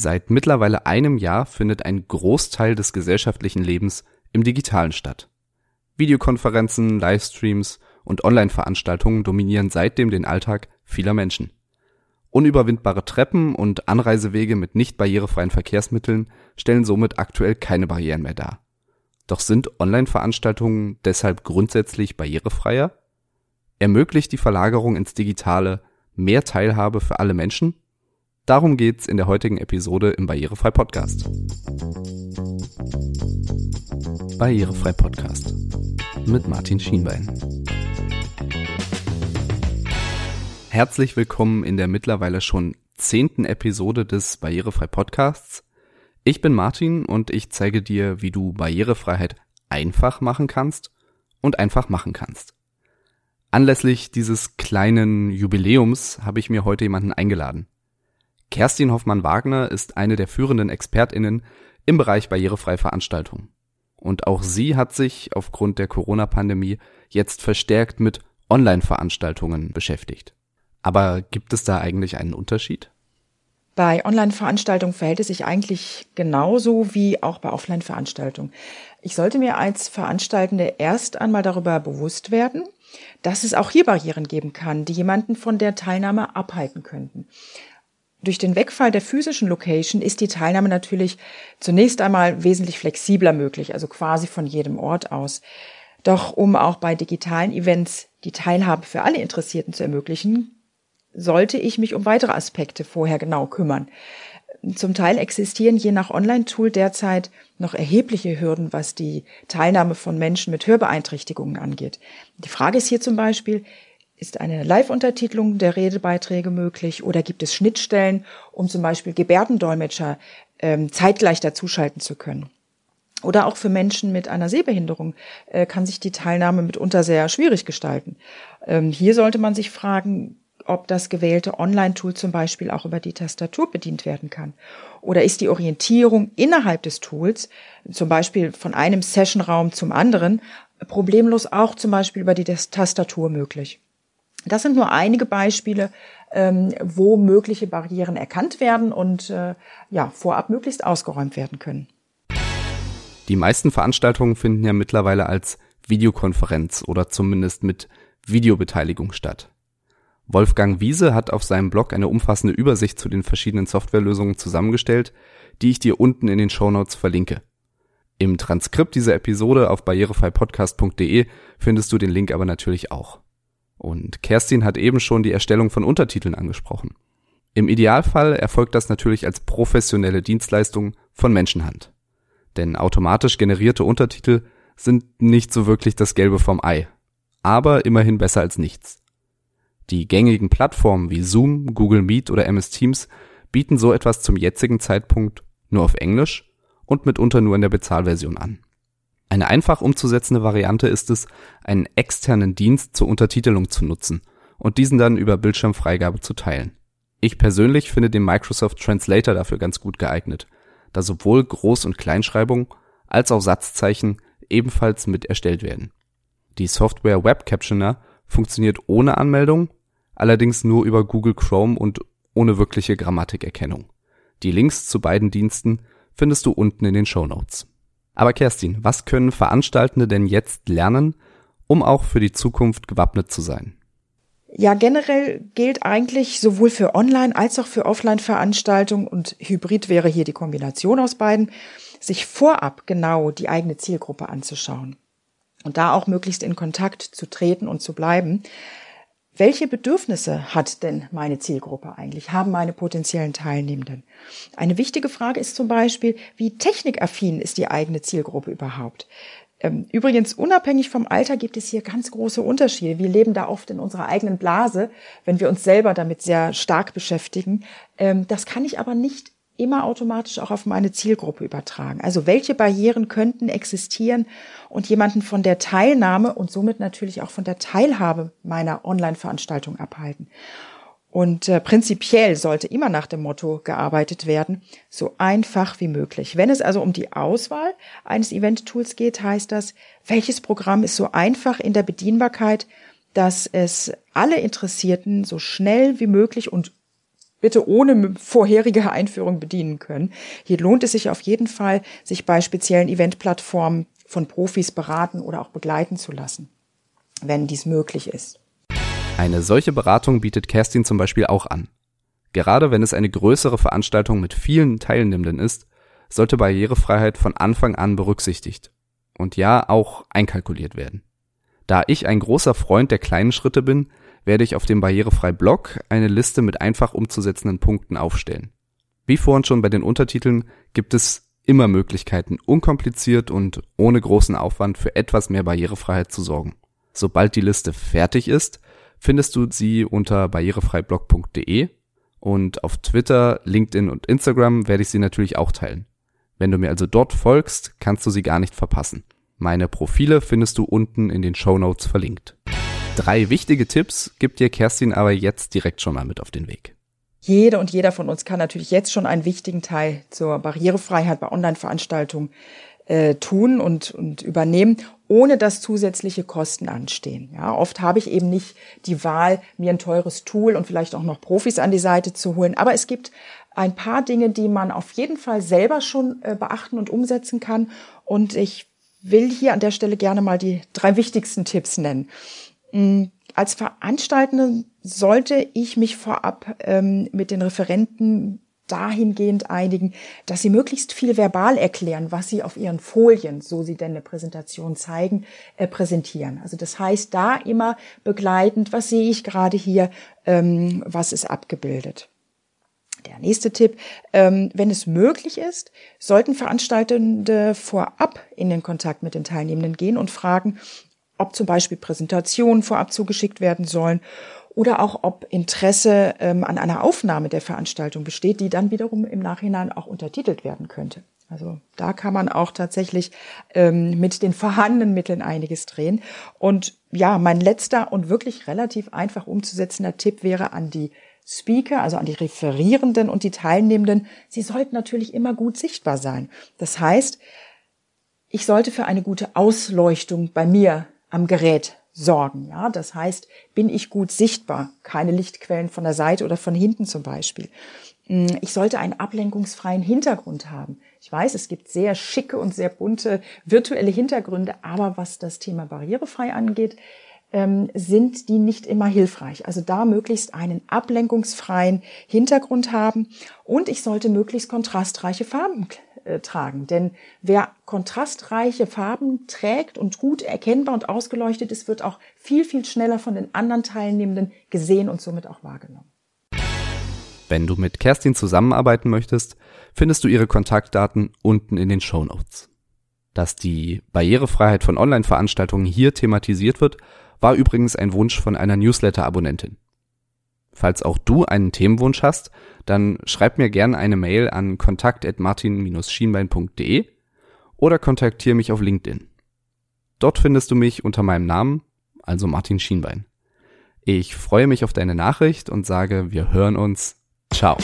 Seit mittlerweile einem Jahr findet ein Großteil des gesellschaftlichen Lebens im Digitalen statt. Videokonferenzen, Livestreams und Online-Veranstaltungen dominieren seitdem den Alltag vieler Menschen. Unüberwindbare Treppen und Anreisewege mit nicht barrierefreien Verkehrsmitteln stellen somit aktuell keine Barrieren mehr dar. Doch sind Online-Veranstaltungen deshalb grundsätzlich barrierefreier? Ermöglicht die Verlagerung ins Digitale mehr Teilhabe für alle Menschen? Darum geht's in der heutigen Episode im Barrierefrei Podcast. Barrierefrei Podcast mit Martin Schienbein. Herzlich willkommen in der mittlerweile schon zehnten Episode des Barrierefrei Podcasts. Ich bin Martin und ich zeige dir, wie du Barrierefreiheit einfach machen kannst und einfach machen kannst. Anlässlich dieses kleinen Jubiläums habe ich mir heute jemanden eingeladen. Kerstin Hoffmann-Wagner ist eine der führenden ExpertInnen im Bereich barrierefreie Veranstaltungen. Und auch sie hat sich aufgrund der Corona-Pandemie jetzt verstärkt mit Online-Veranstaltungen beschäftigt. Aber gibt es da eigentlich einen Unterschied? Bei Online-Veranstaltungen verhält es sich eigentlich genauso wie auch bei Offline-Veranstaltungen. Ich sollte mir als Veranstaltende erst einmal darüber bewusst werden, dass es auch hier Barrieren geben kann, die jemanden von der Teilnahme abhalten könnten. Durch den Wegfall der physischen Location ist die Teilnahme natürlich zunächst einmal wesentlich flexibler möglich, also quasi von jedem Ort aus. Doch um auch bei digitalen Events die Teilhabe für alle Interessierten zu ermöglichen, sollte ich mich um weitere Aspekte vorher genau kümmern. Zum Teil existieren je nach Online-Tool derzeit noch erhebliche Hürden, was die Teilnahme von Menschen mit Hörbeeinträchtigungen angeht. Die Frage ist hier zum Beispiel, ist eine Live-Untertitelung der Redebeiträge möglich oder gibt es Schnittstellen, um zum Beispiel Gebärdendolmetscher ähm, zeitgleich dazuschalten zu können? Oder auch für Menschen mit einer Sehbehinderung äh, kann sich die Teilnahme mitunter sehr schwierig gestalten. Ähm, hier sollte man sich fragen, ob das gewählte Online-Tool zum Beispiel auch über die Tastatur bedient werden kann. Oder ist die Orientierung innerhalb des Tools, zum Beispiel von einem Sessionraum zum anderen, problemlos auch zum Beispiel über die Tastatur möglich? Das sind nur einige Beispiele, ähm, wo mögliche Barrieren erkannt werden und äh, ja, vorab möglichst ausgeräumt werden können. Die meisten Veranstaltungen finden ja mittlerweile als Videokonferenz oder zumindest mit Videobeteiligung statt. Wolfgang Wiese hat auf seinem Blog eine umfassende Übersicht zu den verschiedenen Softwarelösungen zusammengestellt, die ich dir unten in den Shownotes verlinke. Im Transkript dieser Episode auf barrierefreipodcast.de findest du den Link aber natürlich auch. Und Kerstin hat eben schon die Erstellung von Untertiteln angesprochen. Im Idealfall erfolgt das natürlich als professionelle Dienstleistung von Menschenhand. Denn automatisch generierte Untertitel sind nicht so wirklich das Gelbe vom Ei. Aber immerhin besser als nichts. Die gängigen Plattformen wie Zoom, Google Meet oder MS Teams bieten so etwas zum jetzigen Zeitpunkt nur auf Englisch und mitunter nur in der Bezahlversion an. Eine einfach umzusetzende Variante ist es, einen externen Dienst zur Untertitelung zu nutzen und diesen dann über Bildschirmfreigabe zu teilen. Ich persönlich finde den Microsoft Translator dafür ganz gut geeignet, da sowohl Groß- und Kleinschreibung als auch Satzzeichen ebenfalls mit erstellt werden. Die Software Web Captioner funktioniert ohne Anmeldung, allerdings nur über Google Chrome und ohne wirkliche Grammatikerkennung. Die Links zu beiden Diensten findest du unten in den Show Notes. Aber Kerstin, was können Veranstaltende denn jetzt lernen, um auch für die Zukunft gewappnet zu sein? Ja, generell gilt eigentlich sowohl für Online- als auch für Offline-Veranstaltungen und Hybrid wäre hier die Kombination aus beiden, sich vorab genau die eigene Zielgruppe anzuschauen und da auch möglichst in Kontakt zu treten und zu bleiben. Welche Bedürfnisse hat denn meine Zielgruppe eigentlich? Haben meine potenziellen Teilnehmenden? Eine wichtige Frage ist zum Beispiel, wie technikaffin ist die eigene Zielgruppe überhaupt? Ähm, übrigens, unabhängig vom Alter gibt es hier ganz große Unterschiede. Wir leben da oft in unserer eigenen Blase, wenn wir uns selber damit sehr stark beschäftigen. Ähm, das kann ich aber nicht immer automatisch auch auf meine Zielgruppe übertragen. Also welche Barrieren könnten existieren und jemanden von der Teilnahme und somit natürlich auch von der Teilhabe meiner Online-Veranstaltung abhalten. Und äh, prinzipiell sollte immer nach dem Motto gearbeitet werden, so einfach wie möglich. Wenn es also um die Auswahl eines Event-Tools geht, heißt das, welches Programm ist so einfach in der Bedienbarkeit, dass es alle Interessierten so schnell wie möglich und bitte ohne vorherige Einführung bedienen können. Hier lohnt es sich auf jeden Fall, sich bei speziellen Eventplattformen von Profis beraten oder auch begleiten zu lassen, wenn dies möglich ist. Eine solche Beratung bietet Kerstin zum Beispiel auch an. Gerade wenn es eine größere Veranstaltung mit vielen Teilnehmenden ist, sollte Barrierefreiheit von Anfang an berücksichtigt und ja auch einkalkuliert werden. Da ich ein großer Freund der kleinen Schritte bin, werde ich auf dem Barrierefrei-Blog eine Liste mit einfach umzusetzenden Punkten aufstellen. Wie vorhin schon bei den Untertiteln gibt es immer Möglichkeiten, unkompliziert und ohne großen Aufwand für etwas mehr Barrierefreiheit zu sorgen. Sobald die Liste fertig ist, findest du sie unter barrierefreiblog.de und auf Twitter, LinkedIn und Instagram werde ich sie natürlich auch teilen. Wenn du mir also dort folgst, kannst du sie gar nicht verpassen. Meine Profile findest du unten in den Show Notes verlinkt. Drei wichtige Tipps gibt dir Kerstin aber jetzt direkt schon mal mit auf den Weg. Jede und jeder von uns kann natürlich jetzt schon einen wichtigen Teil zur Barrierefreiheit bei Online-Veranstaltungen äh, tun und, und übernehmen, ohne dass zusätzliche Kosten anstehen. Ja, oft habe ich eben nicht die Wahl, mir ein teures Tool und vielleicht auch noch Profis an die Seite zu holen. Aber es gibt ein paar Dinge, die man auf jeden Fall selber schon äh, beachten und umsetzen kann. Und ich will hier an der Stelle gerne mal die drei wichtigsten Tipps nennen. Mm, als Veranstaltende sollte ich mich vorab ähm, mit den Referenten dahingehend einigen, dass sie möglichst viel verbal erklären, was sie auf ihren Folien, so sie denn eine Präsentation zeigen, äh, präsentieren. Also das heißt, da immer begleitend, was sehe ich gerade hier, ähm, was ist abgebildet. Der nächste Tipp, ähm, wenn es möglich ist, sollten Veranstaltende vorab in den Kontakt mit den Teilnehmenden gehen und fragen, ob zum Beispiel Präsentationen vorab zugeschickt werden sollen oder auch ob Interesse ähm, an einer Aufnahme der Veranstaltung besteht, die dann wiederum im Nachhinein auch untertitelt werden könnte. Also da kann man auch tatsächlich ähm, mit den vorhandenen Mitteln einiges drehen. Und ja, mein letzter und wirklich relativ einfach umzusetzender Tipp wäre an die Speaker, also an die Referierenden und die Teilnehmenden, sie sollten natürlich immer gut sichtbar sein. Das heißt, ich sollte für eine gute Ausleuchtung bei mir am Gerät sorgen. Ja, das heißt, bin ich gut sichtbar? Keine Lichtquellen von der Seite oder von hinten zum Beispiel. Hm, ich sollte einen ablenkungsfreien Hintergrund haben. Ich weiß, es gibt sehr schicke und sehr bunte virtuelle Hintergründe, aber was das Thema barrierefrei angeht, ähm, sind die nicht immer hilfreich. Also da möglichst einen ablenkungsfreien Hintergrund haben und ich sollte möglichst kontrastreiche Farben äh, tragen. Denn wer kontrastreiche Farben trägt und gut erkennbar und ausgeleuchtet ist, wird auch viel, viel schneller von den anderen Teilnehmenden gesehen und somit auch wahrgenommen. Wenn du mit Kerstin zusammenarbeiten möchtest, findest du ihre Kontaktdaten unten in den Show Notes. Dass die Barrierefreiheit von Online-Veranstaltungen hier thematisiert wird, war übrigens ein Wunsch von einer Newsletter-Abonnentin. Falls auch du einen Themenwunsch hast, dann schreib mir gerne eine Mail an kontakt@martin-schienbein.de oder kontaktiere mich auf LinkedIn. Dort findest du mich unter meinem Namen, also Martin Schienbein. Ich freue mich auf deine Nachricht und sage, wir hören uns. Ciao.